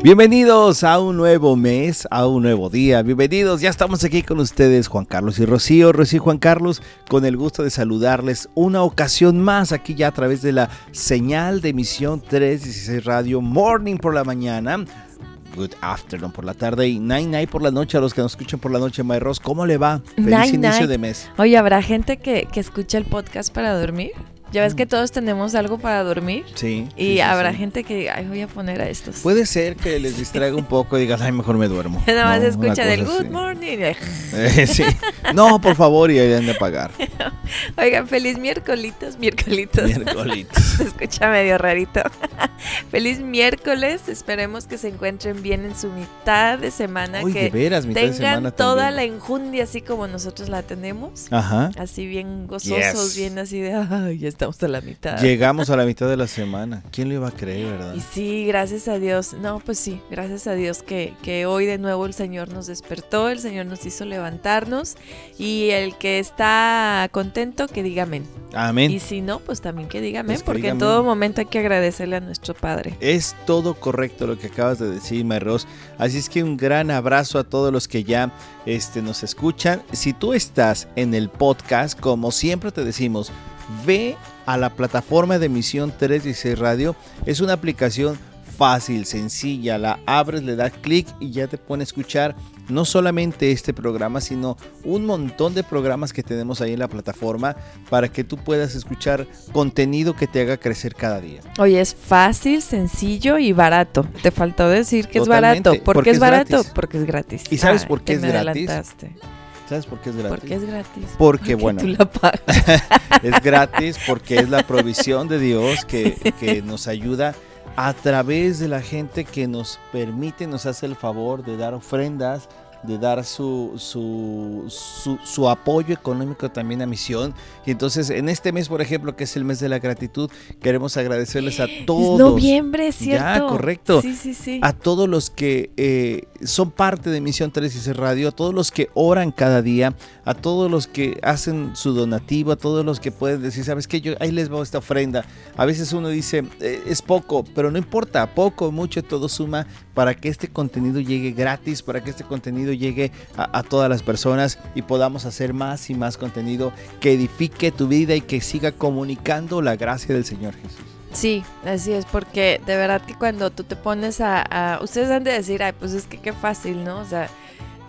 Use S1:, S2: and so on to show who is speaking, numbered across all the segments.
S1: Bienvenidos a un nuevo mes, a un nuevo día. Bienvenidos, ya estamos aquí con ustedes, Juan Carlos y Rocío. Rocío y Juan Carlos, con el gusto de saludarles una ocasión más aquí ya a través de la señal de emisión 316 Radio Morning por la mañana. Good afternoon por la tarde y night night por la noche a los que nos escuchan por la noche, Mayros. ¿Cómo le va? Feliz
S2: Night,
S1: inicio
S2: night.
S1: de mes.
S2: Oye, ¿habrá gente que, que escucha el podcast para dormir? Ya ves que todos tenemos algo para dormir.
S1: Sí.
S2: Y
S1: sí,
S2: habrá
S1: sí.
S2: gente que diga, ay, voy a poner a estos.
S1: Puede ser que les distraiga un poco y digas, ay, mejor me duermo.
S2: Nada más
S1: No,
S2: escuchan el good
S1: así.
S2: morning.
S1: Eh, sí. No, por favor, y ahí han de pagar.
S2: Oigan, feliz miércolitos, miércolitos.
S1: Miércolitos.
S2: Se escucha medio rarito. feliz miércoles. Esperemos que se encuentren bien en su mitad de semana.
S1: Uy, de
S2: que
S1: veras, mitad de
S2: tengan
S1: semana
S2: toda
S1: también.
S2: la enjundia así como nosotros la tenemos.
S1: Ajá.
S2: Así bien gozosos,
S1: Yes.
S2: bien así de, ay, ya estamos a la mitad.
S1: Llegamos a la mitad de la semana. ¿Quién lo iba a creer, verdad?
S2: Y sí, gracias a Dios. No, pues sí, gracias a Dios que, que hoy de nuevo el Señor nos despertó, el Señor nos hizo levantarnos y el que está contento que diga amén.
S1: Amén.
S2: Y si no, pues también que diga amén,
S1: Pues que
S2: porque
S1: diga
S2: en
S1: amén.
S2: todo momento hay que agradecerle a nuestro Padre.
S1: Es todo correcto lo que acabas de decir, Mayros. Así es que un gran abrazo a todos los que ya este, nos escuchan. Si tú estás en el podcast, como siempre te decimos, ve a la plataforma de emisión 316 Radio. Es una aplicación fácil, sencilla. La abres, le das clic y ya te pone a escuchar no solamente este programa, sino un montón de programas que tenemos ahí en la plataforma para que tú puedas escuchar contenido que te haga crecer cada día.
S2: Oye, es fácil, sencillo y barato. Te faltó decir que
S1: Totalmente,
S2: es barato. ¿Por
S1: porque
S2: qué es
S1: es
S2: barato?
S1: gratis.
S2: Porque es gratis.
S1: ¿Y sabes
S2: Ay,
S1: por qué es
S2: me
S1: gratis?
S2: adelantaste.
S1: ¿Sabes por qué es gratis?
S2: Porque es gratis.
S1: Porque, bueno.
S2: tú la pagas.
S1: Es gratis porque es la provisión de Dios que, que nos ayuda a través de la gente que nos permite, nos hace el favor de dar ofrendas, de dar su, su, su, su apoyo económico también a misión. Y entonces en este mes, por ejemplo, que es el mes de la gratitud, queremos agradecerles a todos.
S2: Es noviembre, ¿cierto?
S1: Ya, correcto.
S2: Sí, sí, sí.
S1: a todos los que eh, son parte de Misión 316 Radio, a todos los que oran cada día, a todos los que hacen su donativo, a todos los que pueden decir, ¿sabes qué? Yo ahí les voy esta ofrenda. A veces uno dice, "Eh, es poco, pero no importa, poco, mucho, todo suma para que este contenido llegue gratis, para que este contenido llegue a, a todas las personas y podamos hacer más y más contenido que edifique tu vida y que siga comunicando la gracia del Señor Jesús.
S2: Sí, así es, porque de verdad que cuando tú te pones a, a- Ustedes han de decir, ay, pues es que qué fácil, ¿no? O sea,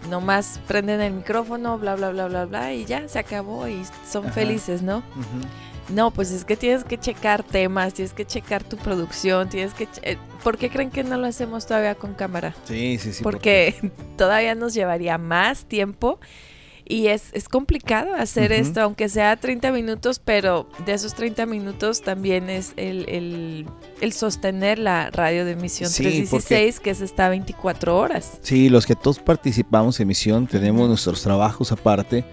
S2: nomás prenden el micrófono, bla, bla, bla, bla, bla, y ya se acabó y son
S1: Ajá.
S2: felices, ¿no?
S1: Ujú.
S2: No, pues es que tienes que checar temas, tienes que checar tu producción, tienes que... che- eh, ¿Por qué creen que no lo hacemos todavía con cámara?
S1: Sí, sí, sí.
S2: porque todavía nos llevaría más tiempo y es, es complicado hacer esto, aunque sea 30 minutos, pero de esos 30 minutos también es el, el- el sostener la radio de emisión
S1: Sí,
S2: 316, que es está 24 horas.
S1: Sí, los que todos participamos en misión tenemos nuestros trabajos aparte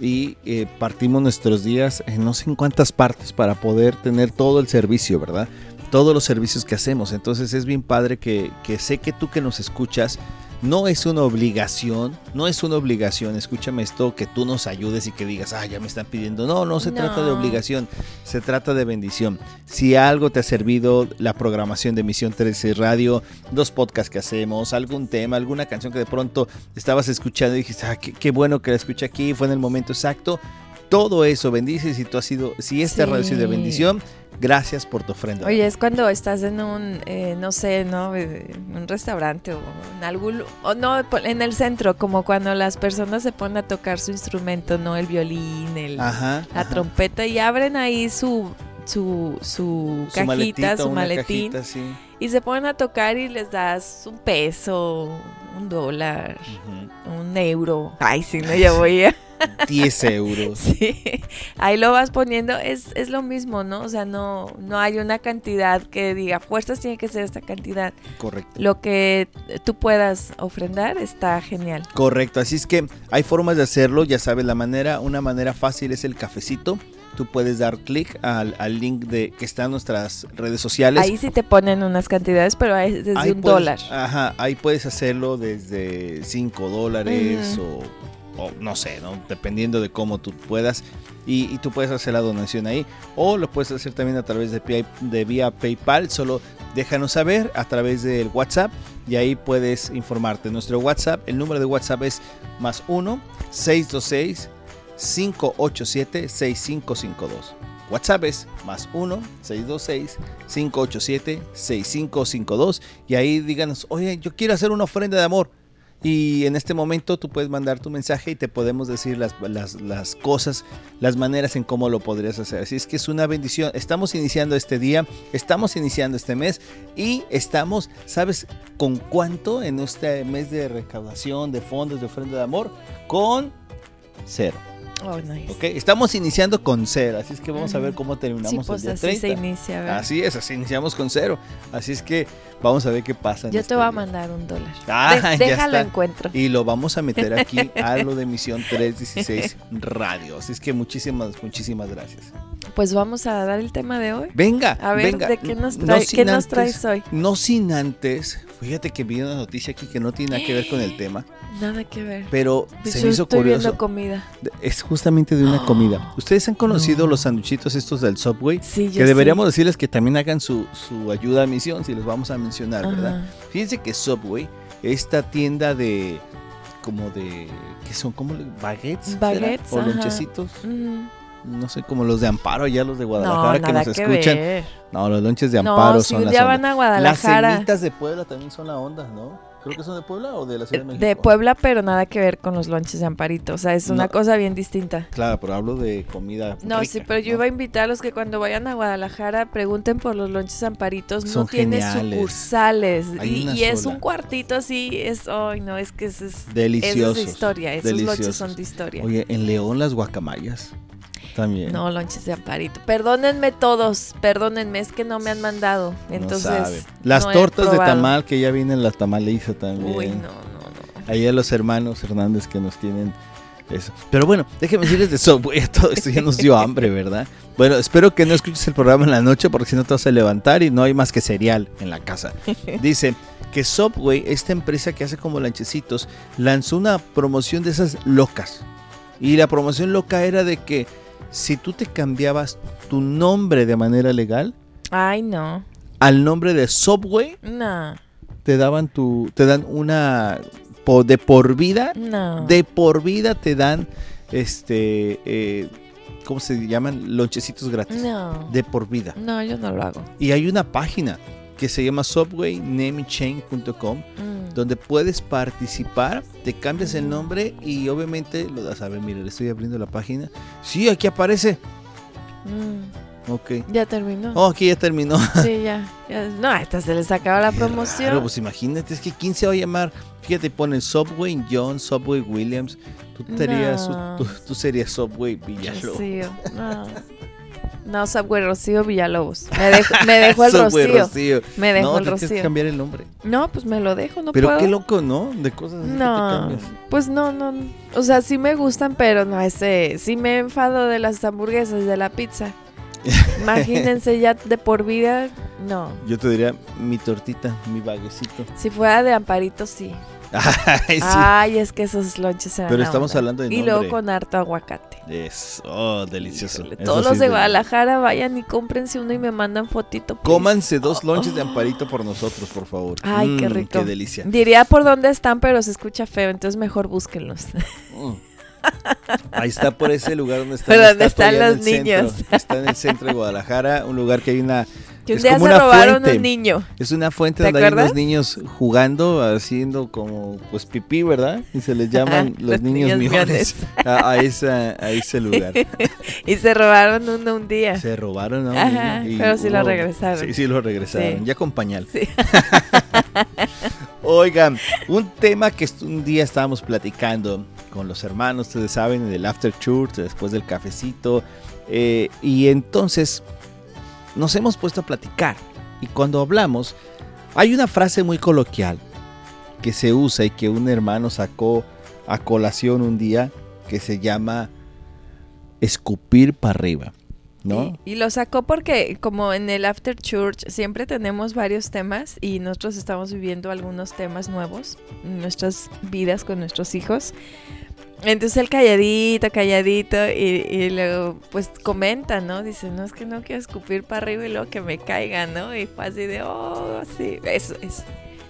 S1: y eh, partimos nuestros días en no sé en cuántas partes para poder tener todo el servicio, ¿verdad? Todos los servicios que hacemos. Entonces es bien padre que, que sé que tú que nos escuchas, no es una obligación, no es una obligación, escúchame esto, que tú nos ayudes y que digas, ah, ya me están pidiendo. No, no se trata de obligación, se trata de bendición. Si algo te ha servido la programación de Misión 13 Radio, los podcasts que hacemos, algún tema, alguna canción que de pronto estabas escuchando y dijiste, ah, qué, qué bueno que la escuché aquí, fue en el momento exacto. Todo eso bendice si tú has sido, si esta
S2: Sí.
S1: radio ha sido de bendición, gracias por tu ofrenda.
S2: Oye, es cuando estás en un, eh, no sé, ¿no? Eh, un restaurante o en algún, o no, en el centro, como cuando las personas se ponen a tocar su instrumento, ¿no? El violín, el,
S1: Ajá,
S2: la
S1: ajá.
S2: trompeta y abren ahí su su, su,
S1: Su
S2: cajita,
S1: maletita,
S2: su maletín
S1: cajita, sí.
S2: y se ponen a tocar y les das un peso, un dólar, un euro. Ay, sí, no, ya voy a...
S1: 10 euros.
S2: Sí, ahí lo vas poniendo, es, es lo mismo, ¿no? O sea, no, no hay una cantidad que diga, fuerzas tiene que ser esta cantidad.
S1: Correcto.
S2: Lo que tú puedas ofrendar está genial.
S1: Correcto, así es que hay formas de hacerlo, ya sabes la manera, una manera fácil es el cafecito. Tú puedes dar clic al, al link de que está en nuestras redes sociales.
S2: Ahí sí te ponen unas cantidades, pero es desde
S1: Ahí
S2: un
S1: puedes-
S2: dólar.
S1: Ajá, ahí puedes hacerlo desde 5 dólares o o no sé, ¿no? dependiendo de cómo tú puedas. Y, tú puedes hacer la donación ahí. O lo puedes hacer también a través de, de vía PayPal. Solo déjanos saber a través del WhatsApp y ahí puedes informarte. Nuestro WhatsApp, el número de WhatsApp es más 1 626 587 6552. WhatsApp es más 1 626 587 6552 y ahí díganos, oye, yo quiero hacer una ofrenda de amor. Y en este momento tú puedes mandar tu mensaje y te podemos decir las, las, las cosas, las maneras en cómo lo podrías hacer. Así es que es una bendición. Estamos iniciando este día, estamos iniciando este mes y estamos, ¿sabes con cuánto en este mes de recaudación de fondos de ofrenda de amor? Con cero.
S2: Oh, nice.
S1: ¿ok? Estamos iniciando con cero, así es que vamos a ver cómo terminamos
S2: Sí, pues
S1: el día
S2: así
S1: 30.
S2: se inicia. ¿verdad?
S1: Así es, así iniciamos con cero. Así es que vamos a ver qué pasa.
S2: Yo
S1: este
S2: te voy a mandar un dólar.
S1: Ah,
S2: De-
S1: ya
S2: déjalo
S1: está.
S2: encuentro.
S1: Y lo vamos a meter aquí a lo de Misión 316 Radio. Así es que muchísimas, muchísimas gracias.
S2: Pues vamos a dar el tema de hoy.
S1: Venga,
S2: A ver,
S1: venga.
S2: ¿de qué nos,
S1: No
S2: trae- qué nos traes hoy?
S1: No sin antes, fíjate que vi una noticia aquí que no tiene nada que ver con el tema,
S2: Nada que ver.
S1: pero
S2: Pues
S1: se
S2: yo
S1: me hizo
S2: estoy
S1: curioso.
S2: viendo comida.
S1: Es justamente de una comida. ¿Ustedes han conocido
S2: No.
S1: los sanduchitos estos del Subway?
S2: Sí, yo
S1: Que deberíamos
S2: sí.
S1: decirles que también hagan su, su ayuda a misión, si les vamos a mencionar, ¿verdad? Fíjense que Subway, esta tienda de como de ¿qué son? como baguettes.
S2: Baguettes,
S1: o lonchecitos, no sé, como los de Amparo, ya los de
S2: No,
S1: Guadalajara que nos
S2: que
S1: escuchan.
S2: ver.
S1: No, los lonches de Amparo
S2: No, si
S1: son las
S2: van a
S1: Las
S2: Guadalajara.
S1: semitas de Puebla también son la onda, ¿no? Creo que son de Puebla o de la Ciudad de México.
S2: De Puebla, pero nada que ver con los lonches de Amparito. O sea, es una
S1: No.
S2: cosa bien distinta.
S1: Claro, pero hablo de comida.
S2: No,
S1: rica,
S2: sí, pero yo iba a invitar a los que cuando vayan a Guadalajara pregunten por los lonches amparitos.
S1: Son
S2: no tiene sucursales. Y, es un cuartito así. Es, ay, no, es que es, es,
S1: Deliciosos.
S2: es de historia. Esos lonches son de historia.
S1: Oye, en León las guacamayas también.
S2: No, lonches de Amparito. Perdónenme todos, perdónenme, es que no me han mandado. Entonces,
S1: no sabe. Las
S2: no
S1: tortas de tamal que ya vienen la tamaliza también.
S2: Uy, no, no, no.
S1: Ahí a los hermanos Hernández que nos tienen eso. Pero bueno, déjenme decirles de Subway. Todo esto ya nos dio hambre, ¿verdad? Bueno, espero que no escuches el programa en la noche porque si no te vas a levantar y no hay más que cereal en la casa. Dice que Subway, esta empresa que hace como lanchecitos, lanzó una promoción de esas locas. Y la promoción loca era de que si tú te cambiabas tu nombre de manera legal
S2: Ay, no.
S1: al nombre de Subway,
S2: No,
S1: te daban tu, te dan una de por vida
S2: no.
S1: de por vida te dan este eh, ¿cómo se llaman? lonchecitos gratis.
S2: No.
S1: De por vida.
S2: No, yo no lo hago.
S1: Y hay una página que se llama subwaynamingchain.com
S2: Mm.
S1: donde puedes participar, te cambias el nombre y obviamente lo das a ver, mire, le estoy abriendo la página. Sí, aquí aparece.
S2: Mm.
S1: Ok.
S2: Ya terminó.
S1: Oh, aquí ya terminó.
S2: Sí, ya, ya. No, hasta se les acaba la
S1: Qué
S2: promoción.
S1: raro, pues imagínate, es que ¿quién se va a llamar? Fíjate, pone Subway John, Subway Williams. Tú,
S2: No.
S1: tú, tú serías Subway Villalobos.
S2: Rocío. No. No, Subway Rocío Villalobos. Me dejó, me dejó el Rocío.
S1: Rocío.
S2: Me dejó
S1: no,
S2: el
S1: te tienes que
S2: Rocío.
S1: cambiar el nombre.
S2: No, pues me lo dejo, no
S1: pero
S2: puedo.
S1: qué loco, ¿no? De cosas así que te
S2: No,
S1: cambias.
S2: pues no, no. O sea, sí me gustan, pero no ese. Sí me enfado de las hamburguesas, de la pizza. Imagínense ya de por vida, no.
S1: Yo te diría mi tortita, mi baguecito.
S2: Si fuera de Amparito, sí.
S1: Ay, sí.
S2: Ay, es que esos lonches se van
S1: Pero
S2: a
S1: estamos
S2: onda.
S1: hablando de
S2: Y luego
S1: nombre.
S2: con harto aguacate.
S1: Oh, delicioso.
S2: Híjole,
S1: Eso
S2: Todos
S1: sí
S2: los de Guadalajara vayan y cómprense uno y me mandan fotito. please.
S1: Cómanse dos lonches de amparito por nosotros, por favor.
S2: Ay, qué
S1: Mm,
S2: rico.
S1: Qué delicia.
S2: Diría por dónde están, pero se escucha feo, entonces mejor búsquenlos.
S1: Mm. Ahí está por ese lugar donde
S2: están
S1: en
S2: los
S1: centro.
S2: niños.
S1: Está en el centro de Guadalajara, un lugar que hay una
S2: Que un
S1: Es
S2: día
S1: como
S2: se
S1: una
S2: robaron
S1: fuente.
S2: un niño.
S1: es una fuente
S2: ¿Te
S1: donde hay unos niños jugando, haciendo como pues pipí, ¿verdad? Y se les llaman los,
S2: Los
S1: niños,
S2: niños
S1: miones a, a esa, a ese lugar.
S2: y se robaron uno un día.
S1: Se robaron a un
S2: Ajá,
S1: niño y-
S2: pero sí lo regresaron.
S1: Sí, sí lo regresaron,
S2: Sí.
S1: ya con pañal.
S2: Sí.
S1: Oigan, un tema que un día estábamos platicando con los hermanos, ustedes saben, en el after church, después del cafecito, eh, y entonces nos hemos puesto a platicar. Y cuando hablamos, hay una frase muy coloquial que se usa y que un hermano sacó a colación un día que se llama escupir para arriba, ¿no?
S2: Y, y lo sacó porque como en el After Church siempre tenemos varios temas y nosotros estamos viviendo algunos temas nuevos en nuestras vidas con nuestros hijos. Entonces él calladito, calladito, y, y, luego pues comenta, ¿no? Dice, no, es que no quiero escupir para arriba y luego que me caiga, ¿no? Y fue así de, oh, sí, es, es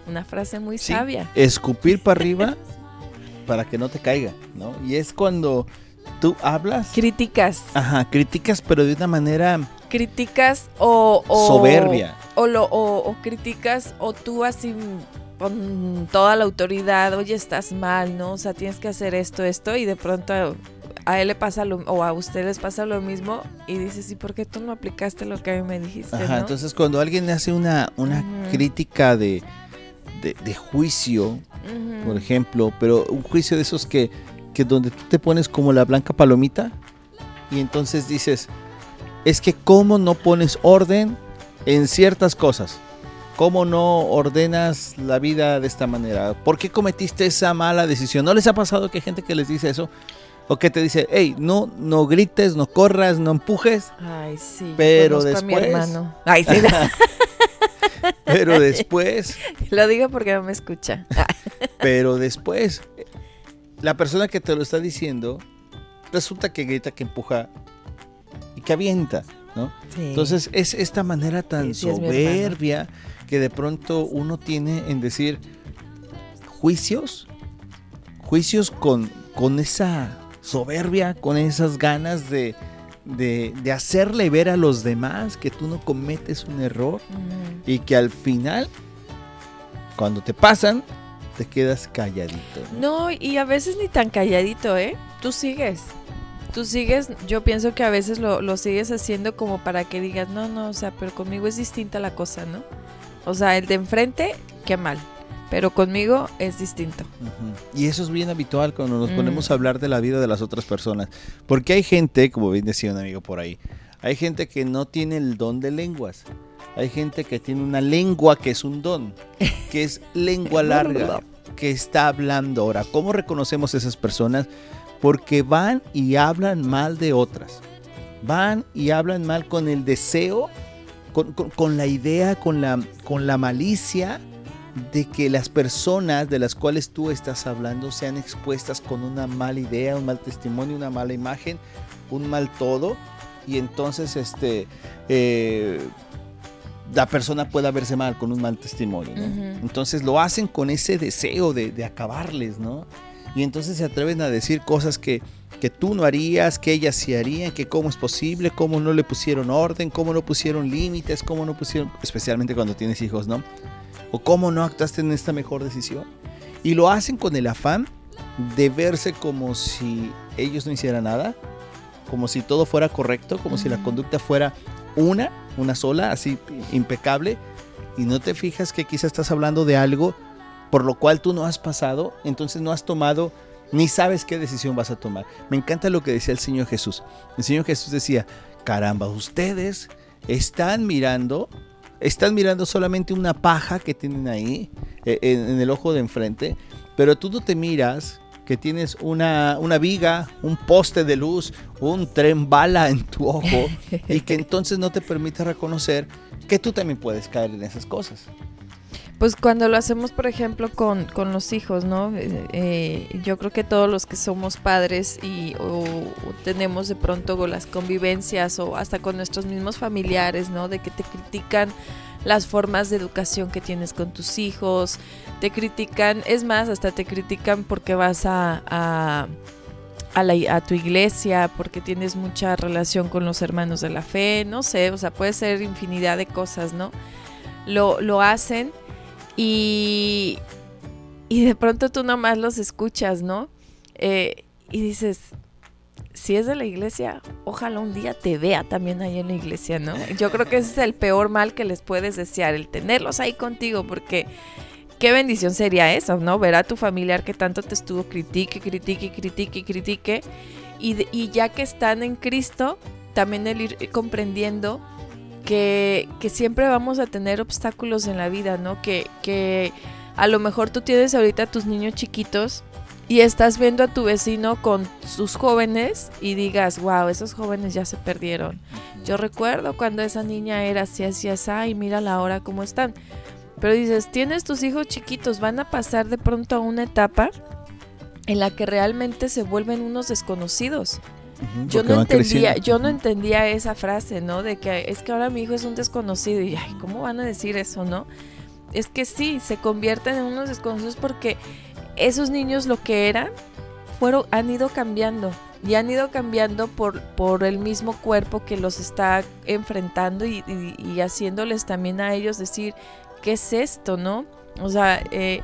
S2: una frase muy sabia.
S1: Escupir para arriba para que no te caiga, ¿no? Y es cuando tú hablas.
S2: Criticas.
S1: Ajá, criticas, pero de una manera...
S2: Criticas o...
S1: soberbia.
S2: O, lo, o, o criticas o tú así con toda la autoridad, oye, estás mal, ¿no? O sea, tienes que hacer esto, esto, y de pronto a él le pasa lo, o a usted les pasa lo mismo, y dices, ¿y por qué tú no aplicaste lo que a mí me dijiste?
S1: Ajá, entonces cuando alguien hace una, una crítica de, de, juicio, por ejemplo, pero un juicio de esos que, que donde tú te pones como la blanca palomita, y entonces dices, es que cómo no pones orden en ciertas cosas. ¿Cómo no ordenas la vida de esta manera? ¿Por qué cometiste esa mala decisión? ¿No les ha pasado que hay gente que les dice eso? O que te dice, hey, no, no grites, no corras, no empujes.
S2: Ay, sí.
S1: Pero después.
S2: Ay, sí.
S1: pero después.
S2: Lo digo porque no me escucha.
S1: pero después, la persona que te lo está diciendo, resulta que grita, que empuja y que avienta, ¿no? Entonces es esta manera tan soberbia que de pronto uno tiene en decir juicios, juicios con, con esa soberbia, con esas ganas de, de, hacerle ver a los demás que tú no cometes un error y que al final, cuando te pasan, te quedas calladito.
S2: ¿no? y a veces ni tan calladito, ¿eh? Tú sigues. Tú sigues, yo pienso que a veces lo, lo sigues haciendo como para que digas, no, no, o sea, pero conmigo es distinta la cosa, ¿no? O sea, el de enfrente, qué mal. Pero conmigo es distinto.
S1: Y eso es bien habitual cuando nos ponemos mm. a hablar de la vida de las otras personas. Porque hay gente, como bien decía un amigo por ahí, hay gente que no tiene el don de lenguas. Hay gente que tiene una lengua que es un don, que es lengua larga, que está hablando. Ahora, ¿cómo reconocemos esas personas? Porque van y hablan mal de otras. Van y hablan mal con el deseo con, la idea, con la, con la malicia de que las personas de las cuales tú estás hablando sean expuestas con una mala idea, un mal testimonio, una mala imagen, un mal todo, y entonces este, eh, la persona pueda verse mal con un mal testimonio. Entonces lo hacen con ese deseo de, de acabarles, ¿no? Y entonces se atreven a decir cosas que, que tú no harías, que ellas sí harían, que cómo es posible, cómo no le pusieron orden, cómo no pusieron límites, cómo no pusieron, especialmente cuando tienes hijos, ¿no? O cómo no actuaste en esta mejor decisión. Y lo hacen con el afán de verse como si ellos no hicieran nada, como si todo fuera correcto, como si la conducta fuera una, una sola, así impecable, y no te fijas que quizás estás hablando de algo por lo cual tú no has pasado, entonces no has tomado ni sabes qué decisión vas a tomar. Me encanta lo que decía el Señor Jesús. El Señor Jesús decía, caramba, ustedes están mirando, están mirando solamente una paja que tienen ahí eh, en, el ojo de enfrente, pero tú no te miras que tienes una, una viga, un poste de luz, un tren bala en tu ojo y que entonces no te permite reconocer que tú también puedes caer en esas cosas.
S2: Pues cuando lo hacemos, por ejemplo, con, con los hijos, ¿no? Eh, eh, yo creo que todos los que somos padres y o, tenemos de pronto las convivencias o hasta con nuestros mismos familiares, ¿no? De que te critican las formas de educación que tienes con tus hijos, te critican, es más, hasta te critican porque vas a, a, a, la, a tu iglesia, porque tienes mucha relación con los hermanos de la fe, no sé, o sea, puede ser infinidad de cosas, ¿no? Lo, lo hacen y, y de pronto tú nomás los escuchas, ¿no? Eh, y dices, si es de la iglesia, ojalá un día te vea también ahí en la iglesia, ¿no? Yo creo que ese es el peor mal que les puedes desear, el tenerlos ahí contigo, porque qué bendición sería eso, ¿no? Ver a tu familiar que tanto te estuvo critique, critique, critique, critique, y, y ya que están en Cristo, también el ir comprendiendo que, siempre vamos a tener obstáculos en la vida, ¿no? Que, que a lo mejor tú tienes ahorita a tus niños chiquitos y estás viendo a tu vecino con sus jóvenes y digas, wow, esos jóvenes ya se perdieron. Yo recuerdo cuando esa niña era así, así, así, y mira la hora cómo están. Pero dices, tienes tus hijos chiquitos, van a pasar de pronto a una etapa en la que realmente se vuelven unos desconocidos. Yo no entendía,
S1: creciendo.
S2: yo no entendía esa frase, ¿no? De que es que ahora mi hijo es un desconocido y ay, ¿cómo van a decir eso, no? Es que sí, se convierten en unos desconocidos porque esos niños lo que eran fueron han ido cambiando y han ido cambiando por, por el mismo cuerpo que los está enfrentando y, y- y haciéndoles también a ellos decir, ¿qué es esto, no? O sea, eh,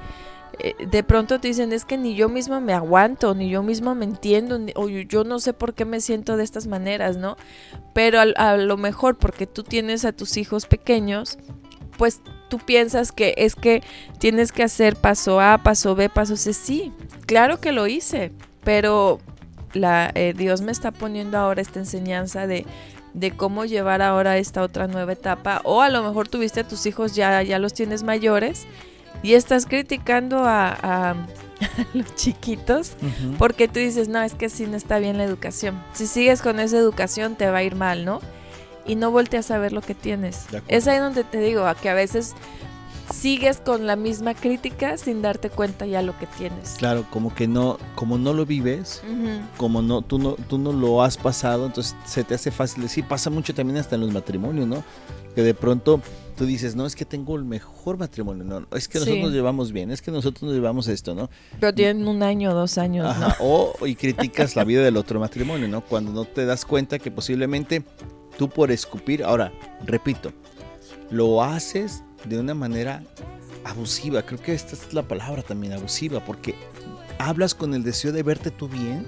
S2: eh, de pronto te dicen, es que ni yo misma me aguanto, ni yo misma me entiendo, o yo- no sé por qué me siento de estas maneras, ¿no? Pero a, lo mejor porque tú tienes a tus hijos pequeños, pues tú piensas que es que tienes que hacer paso A, paso B, paso C. Sí, claro que lo hice, pero la, eh, Dios me está poniendo ahora esta enseñanza de, de cómo llevar ahora esta otra nueva etapa. O a lo mejor tuviste a tus hijos ya, ya los tienes mayores y estás criticando a, a- a los chiquitos porque tú dices, no, es que sí no está bien la educación. Si sigues con esa educación te va a ir mal, ¿no? Y no volteas a ver lo que tienes. Es ahí donde te digo, a que a veces sigues con la misma crítica sin darte cuenta ya lo que tienes.
S1: Claro, como que no, como no lo vives, como no, tú no, tú no lo has pasado, entonces se te hace fácil decir, pasa mucho también hasta en los matrimonios, ¿no? Que de pronto tú dices, no, es que tengo el mejor matrimonio, no, es que nosotros
S2: Sí.
S1: nos llevamos bien, es que nosotros nos llevamos esto, ¿no?
S2: Pero tienen un año, dos años, ¿no?
S1: Ajá, O y criticas la vida del otro matrimonio, ¿no? Cuando no te das cuenta que posiblemente tú por escupir, ahora, repito, lo haces de una manera abusiva, creo que esta es la palabra también, abusiva, porque hablas con el deseo de verte tú bien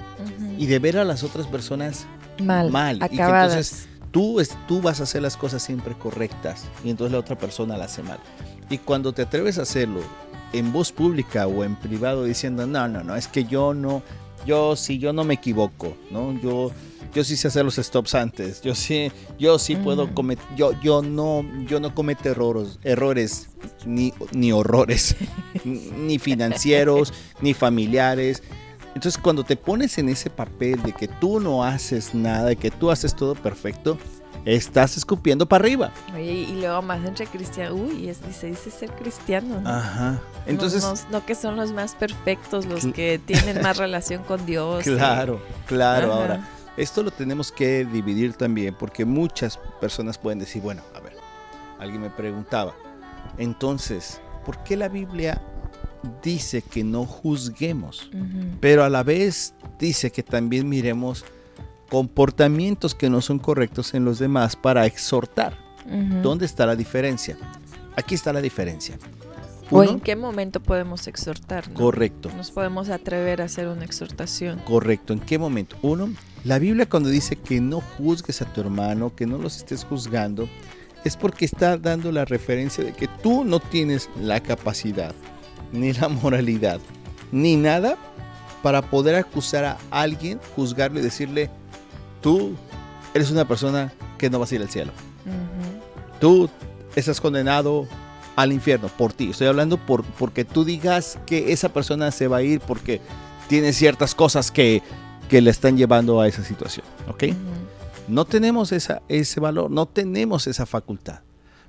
S1: y de ver a las otras personas
S2: mal,
S1: mal, y que
S2: acabadas.
S1: entonces tú, es- tú vas a hacer las cosas siempre correctas y entonces la otra persona la hace mal. Y cuando te atreves a hacerlo en voz pública o en privado diciendo, no, no, no, es que yo no, yo sí, yo no me equivoco, ¿no? Yo, yo sí sé hacer los stops antes, yo sí, yo sí puedo
S2: Mm.
S1: cometer, yo, yo no, yo no cometo errores, errores ni, ni horrores, ni financieros, ni familiares. Entonces cuando te pones en ese papel de que tú no haces nada, de que tú haces todo perfecto, estás escupiendo para arriba.
S2: Oye, y luego más entre cristianos. Uy, es, se dice ser cristiano, ¿no?
S1: Ajá. Entonces,
S2: no, no que son los más perfectos, los que tienen más relación con Dios. y-
S1: claro, claro.
S2: Ajá.
S1: Ahora, esto lo tenemos que dividir también porque muchas personas pueden decir, bueno, a ver, alguien me preguntaba, entonces, ¿por qué la Biblia dice que no juzguemos? Pero a la vez dice que también miremos comportamientos que no son correctos en los demás para exhortar. ¿Dónde está la diferencia? Aquí está la diferencia.
S2: ¿O
S1: Uno,
S2: en qué momento podemos exhortar? no?
S1: correcto,
S2: Nos podemos atrever a hacer una exhortación.
S1: correcto. ¿En qué momento? Uno, la Biblia cuando dice que no juzgues a tu hermano, que no los estés juzgando, es porque está dando la referencia de que tú no tienes la capacidad, ni la moralidad, ni nada para poder acusar a alguien, juzgarlo y decirle, tú eres una persona que no vas a ir al cielo. Tú estás condenado al infierno por ti. Estoy hablando por, porque tú digas que esa persona se va a ir porque tiene ciertas cosas que, que le están llevando a esa situación. ¿Ok? No tenemos esa, ese valor, no tenemos esa facultad.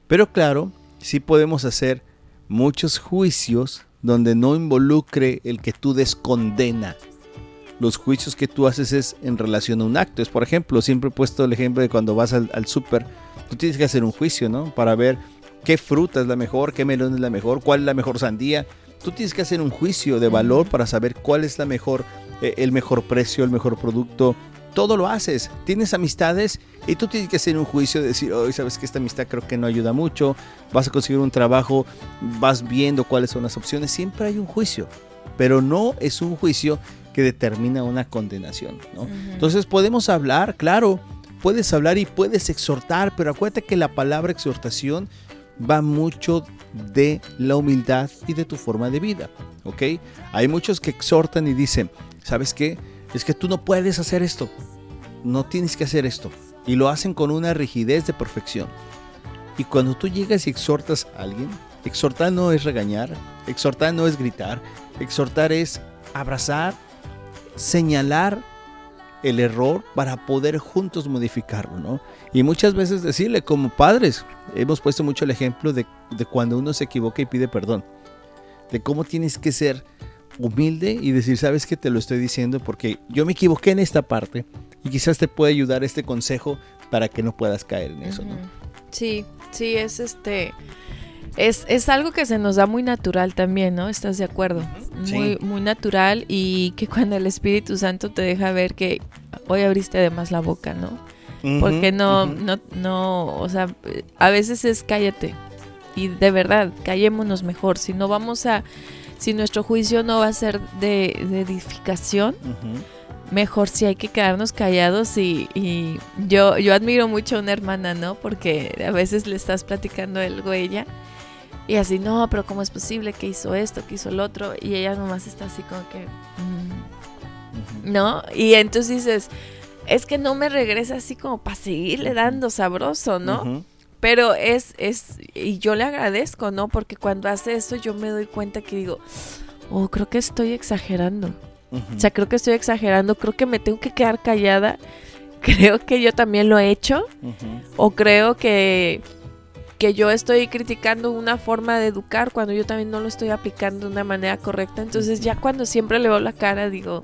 S1: Pero claro, sí podemos hacer muchos juicios donde no involucre el que tú descondena. Los juicios que tú haces es en relación a un acto. Es, por ejemplo, siempre he puesto el ejemplo de cuando vas al, al súper, tú tienes que hacer un juicio, ¿no? Para ver qué fruta es la mejor, qué melón es la mejor, cuál es la mejor sandía. Tú tienes que hacer un juicio de valor para saber cuál es la mejor, eh, el mejor precio, el mejor producto. Todo lo haces. Tienes amistades y tú tienes que hacer un juicio de decir, hoy sabes que esta amistad creo que no ayuda mucho. Vas a conseguir un trabajo, vas viendo cuáles son las opciones. Siempre hay un juicio, pero no es un juicio que determina una condenación. Entonces podemos hablar, claro, puedes hablar y puedes exhortar, pero acuérdate que la palabra exhortación va mucho de la humildad y de tu forma de vida, ¿ok? Hay muchos que exhortan y dicen, ¿sabes qué? Es que tú no puedes hacer esto, no tienes que hacer esto, y lo hacen con una rigidez de perfección. Y cuando tú llegas y exhortas a alguien, exhortar no es regañar, exhortar no es gritar, exhortar es abrazar, señalar el error para poder juntos modificarlo, ¿no? Y muchas veces decirle, como padres, hemos puesto mucho el ejemplo de, de cuando uno se equivoca y pide perdón, de cómo tienes que ser humilde y decir, sabes que te lo estoy diciendo porque yo me equivoqué en esta parte y quizás te pueda ayudar este consejo para que no puedas caer en eso, ¿no?
S2: Sí, sí, es este... Es, es, algo que se nos da muy natural también, ¿no? ¿Estás de acuerdo? Muy, muy natural y que cuando el Espíritu Santo te deja ver que hoy abriste además la boca, ¿no? Porque no, no, no, o sea, a veces es cállate. Y de verdad, callémonos mejor. Si no vamos a, si nuestro juicio no va a ser de, edificación, mejor si hay que quedarnos callados y, y, yo, yo admiro mucho a una hermana, ¿no? Porque a veces le estás platicando algo a ella y así, no, pero ¿cómo es posible que hizo esto, que hizo el otro? Y ella nomás está así como que, mm", ¿no? Y entonces dices, es que no me regresa así como para seguirle dando sabroso, ¿no? Pero es, es, y yo le agradezco, ¿no? Porque cuando hace eso yo me doy cuenta que digo, oh, creo que estoy exagerando. O sea, creo que estoy exagerando, creo que me tengo que quedar callada. Creo que yo también lo he hecho. O creo que, que yo estoy criticando una forma de educar cuando yo también no lo estoy aplicando de una manera correcta. Entonces ya cuando siempre le veo la cara digo,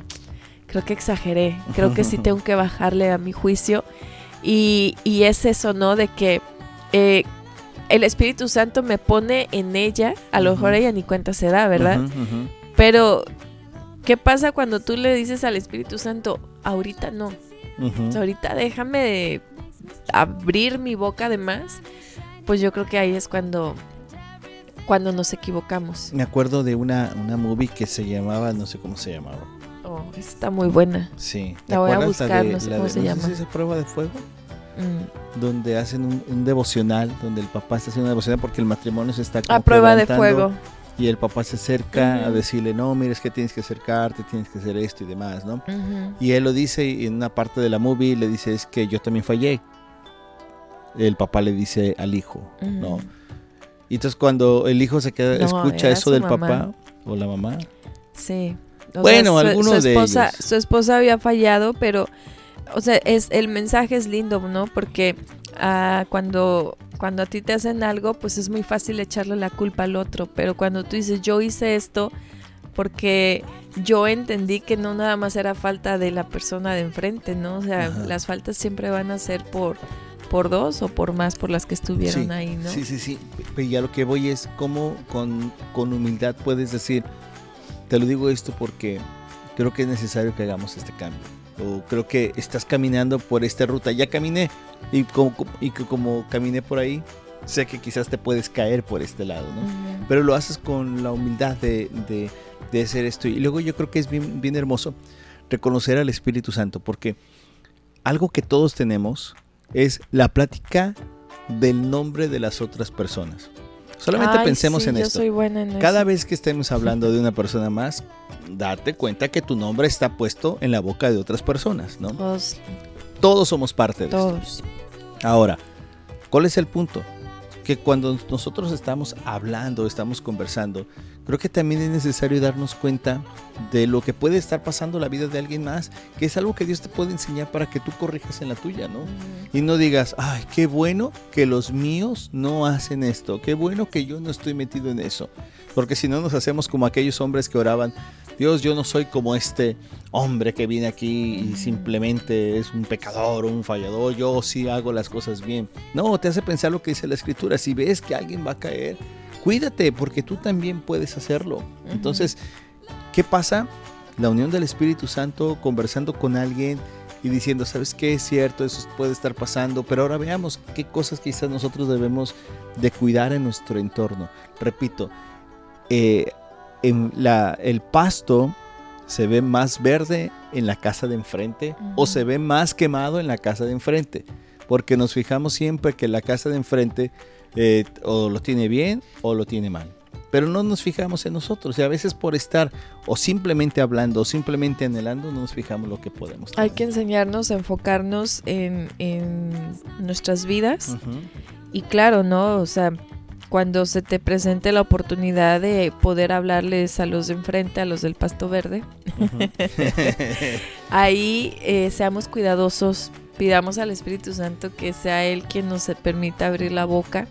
S2: creo que exageré. Creo que sí tengo que bajarle a mi juicio. Y, y es eso, ¿no? De que eh, el Espíritu Santo me pone en ella, a lo mejor ella ni cuenta se da, ¿verdad? Pero ¿Qué pasa cuando tú le dices al Espíritu Santo, ahorita no? ahorita déjame abrir mi boca de más. Pues yo creo que ahí es cuando, cuando nos equivocamos.
S1: Me acuerdo de una, una movie que se llamaba, no sé cómo se llamaba.
S2: Oh, está muy buena.
S1: Sí.
S2: La voy a buscar, no sé cómo se llama.
S1: esa prueba de fuego? Mm. Donde hacen un, devocional, donde el papá está haciendo una devocional porque el matrimonio se está
S2: A prueba de fuego
S1: y el papá se acerca a decirle, no, mira, es que tienes que acercarte, tienes que hacer esto y demás, ¿no? Y él lo dice y en una parte de la movie le dice, es que yo también fallé. El papá le dice al hijo, ¿no? Y entonces cuando el hijo se queda, escucha eso del papá o la mamá.
S2: Sí.
S1: bueno, alguno
S2: de
S1: ellos.
S2: Su esposa había fallado, pero, o sea, es, el mensaje es lindo, ¿no? Porque ah, cuando cuando a ti te hacen algo, pues es muy fácil echarle la culpa al otro, pero cuando tú dices, yo hice esto porque yo entendí que no nada más era falta de la persona de enfrente, ¿no? O sea, las faltas siempre van a ser por, por dos o por más por las que estuvieron ahí, ¿no?
S1: Sí, sí, sí. Pero ya lo que voy es cómo con, con humildad puedes decir, te lo digo esto porque creo que es necesario que hagamos este cambio o creo que estás caminando por esta ruta. Ya caminé y como, y como caminé por ahí, sé que quizás te puedes caer por este lado, ¿no? Pero lo haces con la humildad de, de, de, hacer esto. Y luego yo creo que es bien, bien hermoso reconocer al Espíritu Santo, porque algo que todos tenemos es la plática del nombre de las otras personas. Solamente pensemos en esto. Cada vez que estemos hablando de una persona más, darte cuenta que tu nombre está puesto en la boca de otras personas, ¿no? Todos, somos parte de
S2: Todos.
S1: Ahora, ¿cuál es el punto? Que cuando nosotros estamos hablando, estamos conversando, creo que también es necesario darnos cuenta de lo que puede estar pasando la vida de alguien más, que es algo que Dios te puede enseñar para que tú corrijas en la tuya, ¿no? Y no digas, ay, qué bueno que los míos no hacen esto, qué bueno que yo no estoy metido en eso, porque si no nos hacemos como aquellos hombres que oraban, Dios, yo no soy como este hombre que viene aquí y simplemente es un pecador o un fallador, yo sí hago las cosas bien. No, te hace pensar lo que dice la escritura, si ves que alguien va a caer, cuídate porque tú también puedes hacerlo. Entonces, ¿qué pasa? La unión del Espíritu Santo conversando con alguien y diciendo, ¿sabes qué? Es cierto, eso puede estar pasando, pero ahora veamos qué cosas quizás nosotros debemos de cuidar en nuestro entorno. Repito, eh, en la, el pasto se ve más verde en la casa de enfrente o se ve más quemado en la casa de enfrente, porque nos fijamos siempre que la casa de enfrente eh, o lo tiene bien o lo tiene mal. Pero no nos fijamos en nosotros y a veces por estar o simplemente hablando o simplemente anhelando no nos fijamos lo que podemos.
S2: Hay que enseñarnos a enfocarnos en, nuestras vidas y claro, ¿no? O sea, cuando se te presente la oportunidad de poder hablarles a los de enfrente, a los del pasto verde, ahí eh, seamos cuidadosos pidamos al Espíritu Santo que sea Él quien nos permita abrir la boca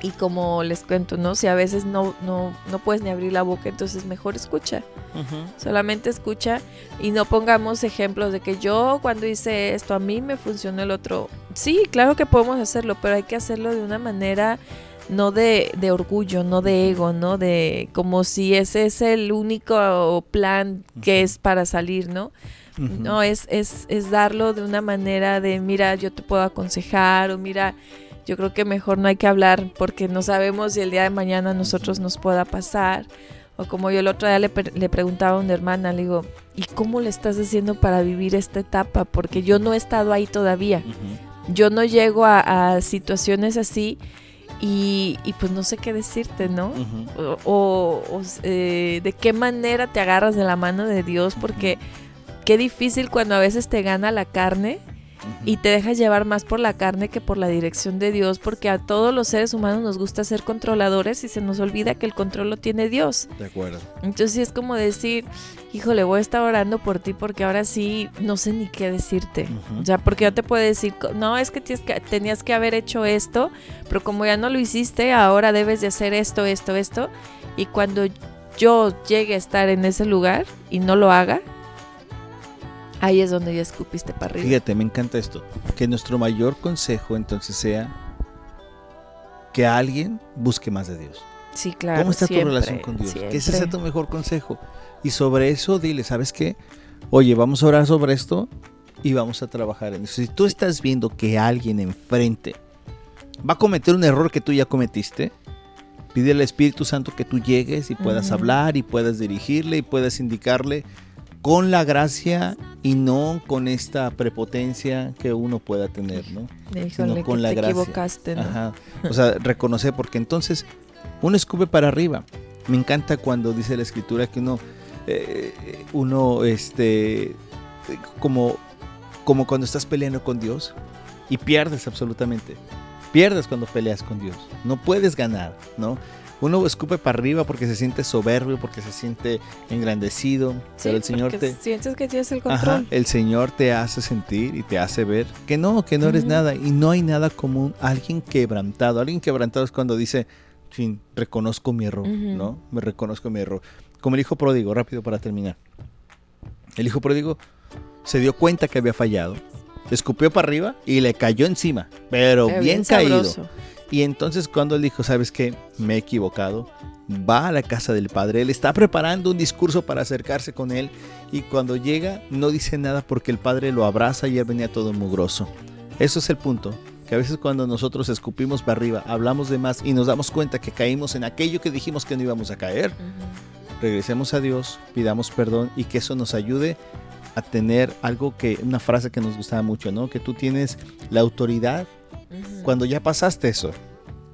S2: Y como les cuento, ¿no? Si a veces no, no, no puedes ni abrir la boca, entonces mejor escucha. Solamente escucha y no pongamos ejemplos de que yo cuando hice esto a mí me funcionó el otro. Sí, claro que podemos hacerlo, pero hay que hacerlo de una manera no de, de orgullo, no de ego, ¿no? De como si ese es el único plan que es para salir, ¿no? No, es, es, es darlo de una manera de, mira, yo te puedo aconsejar o mira, yo creo que mejor no hay que hablar porque no sabemos si el día de mañana a nosotros nos pueda pasar. O como yo el otro día le, le, preguntaba a una hermana, le digo, ¿y cómo le estás haciendo para vivir esta etapa? Porque yo no he estado ahí todavía. Yo no llego a, situaciones así y, y, pues no sé qué decirte, ¿no? O, eh, de qué manera te agarras de la mano de Dios, porque qué difícil cuando a veces te gana la carne y te dejas llevar más por la carne que por la dirección de Dios, porque a todos los seres humanos nos gusta ser controladores y se nos olvida que el control lo tiene Dios.
S1: De acuerdo.
S2: Entonces es como decir, híjole, voy a estar orando por ti porque ahora sí no sé ni qué decirte. O sea, porque yo te puedo decir, no, es que, que tenías que haber hecho esto, pero como ya no lo hiciste, ahora debes de hacer esto, esto, esto. Y cuando yo llegue a estar en ese lugar y no lo haga, Ahí es donde ya escupiste para arriba.
S1: Fíjate, me encanta esto. Que nuestro mayor consejo entonces sea que alguien busque más de Dios.
S2: Sí, claro.
S1: ¿Cómo está tu relación con Dios? Que ese sea tu mejor consejo. Y sobre eso dile, ¿sabes qué? Oye, vamos a orar sobre esto y vamos a trabajar en eso. Si tú estás viendo que alguien enfrente va a cometer un error que tú ya cometiste, pide al Espíritu Santo que tú llegues y puedas hablar y puedas dirigirle y puedas indicarle con la gracia y no con esta prepotencia que uno pueda tener, ¿no?
S2: Sino con la te gracia. equivocaste, ¿no? Ajá.
S1: O sea, reconocer, porque entonces uno escupe para arriba. Me encanta cuando dice la escritura que uno, eh, uno, este, como, como cuando estás peleando con Dios y pierdes absolutamente. Pierdes cuando peleas con Dios. No puedes ganar, ¿no? Uno escupe para arriba porque se siente soberbio, porque se siente engrandecido, pero el Señor te
S2: sientes que tienes el control.
S1: el Señor te hace sentir y te hace ver que no, que no eres nada y no hay nada común, alguien quebrantado, alguien quebrantado es cuando dice, fin, reconozco mi error, ¿no? Me reconozco mi error. Como el hijo pródigo, rápido para terminar. El hijo pródigo se dio cuenta que había fallado, escupió para arriba y le cayó encima, pero bien, caído. Y entonces cuando él dijo, ¿sabes qué? Me he equivocado. Va a la casa del padre, él está preparando un discurso para acercarse con él y cuando llega no dice nada porque el padre lo abraza y él venía todo mugroso. Eso es el punto, que a veces cuando nosotros escupimos para arriba, hablamos de más y nos damos cuenta que caímos en aquello que dijimos que no íbamos a caer, regresemos a Dios, pidamos perdón y que eso nos ayude a tener algo que, una frase que nos gustaba mucho, ¿no? Que tú tienes la autoridad cuando ya pasaste eso.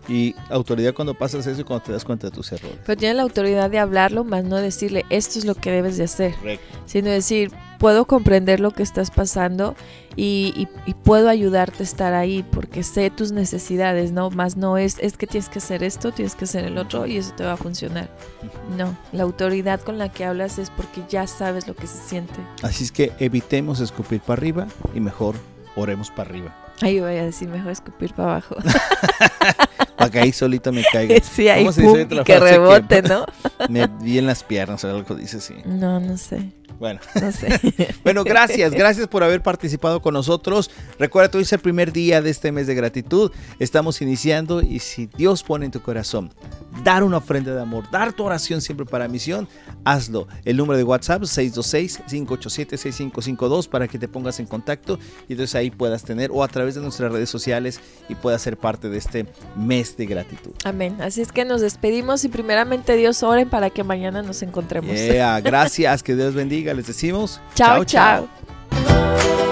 S1: Y autoridad cuando pasas eso y cuando te das cuenta de tus errores.
S2: Pero tienes la autoridad de hablarlo, más no decirle esto es lo que debes de hacer. Sino decir, puedo comprender lo que estás pasando y, puedo ayudarte a estar ahí porque sé tus necesidades, ¿no? Más no es, es que tienes que hacer esto, tienes que hacer el otro y eso te va a funcionar. No, la autoridad con la que hablas es porque ya sabes lo que se siente.
S1: Así es que evitemos escupir para arriba y mejor oremos para arriba.
S2: Ahí voy a decir, mejor escupir para abajo.
S1: para que ahí solito me caiga.
S2: Sí, ahí pum, que rebote, ¿no?
S1: me vi en las piernas o algo dice así.
S2: No, no sé.
S1: Bueno, no sé. bueno, gracias, gracias por haber participado con nosotros. Recuerda, hoy es el primer día de este mes de gratitud. Estamos iniciando y si Dios pone en tu corazón dar una ofrenda de amor, dar tu oración siempre para misión, hazlo. El número de WhatsApp 626-587-6552 para que te pongas en contacto y entonces ahí puedas tener o a través de nuestras redes sociales y puedas ser parte de este mes de gratitud.
S2: Amén. Así es que nos despedimos y primeramente Dios oren para que mañana nos encontremos.
S1: gracias, que Dios bendiga les decimos. chao.
S2: chao. chao.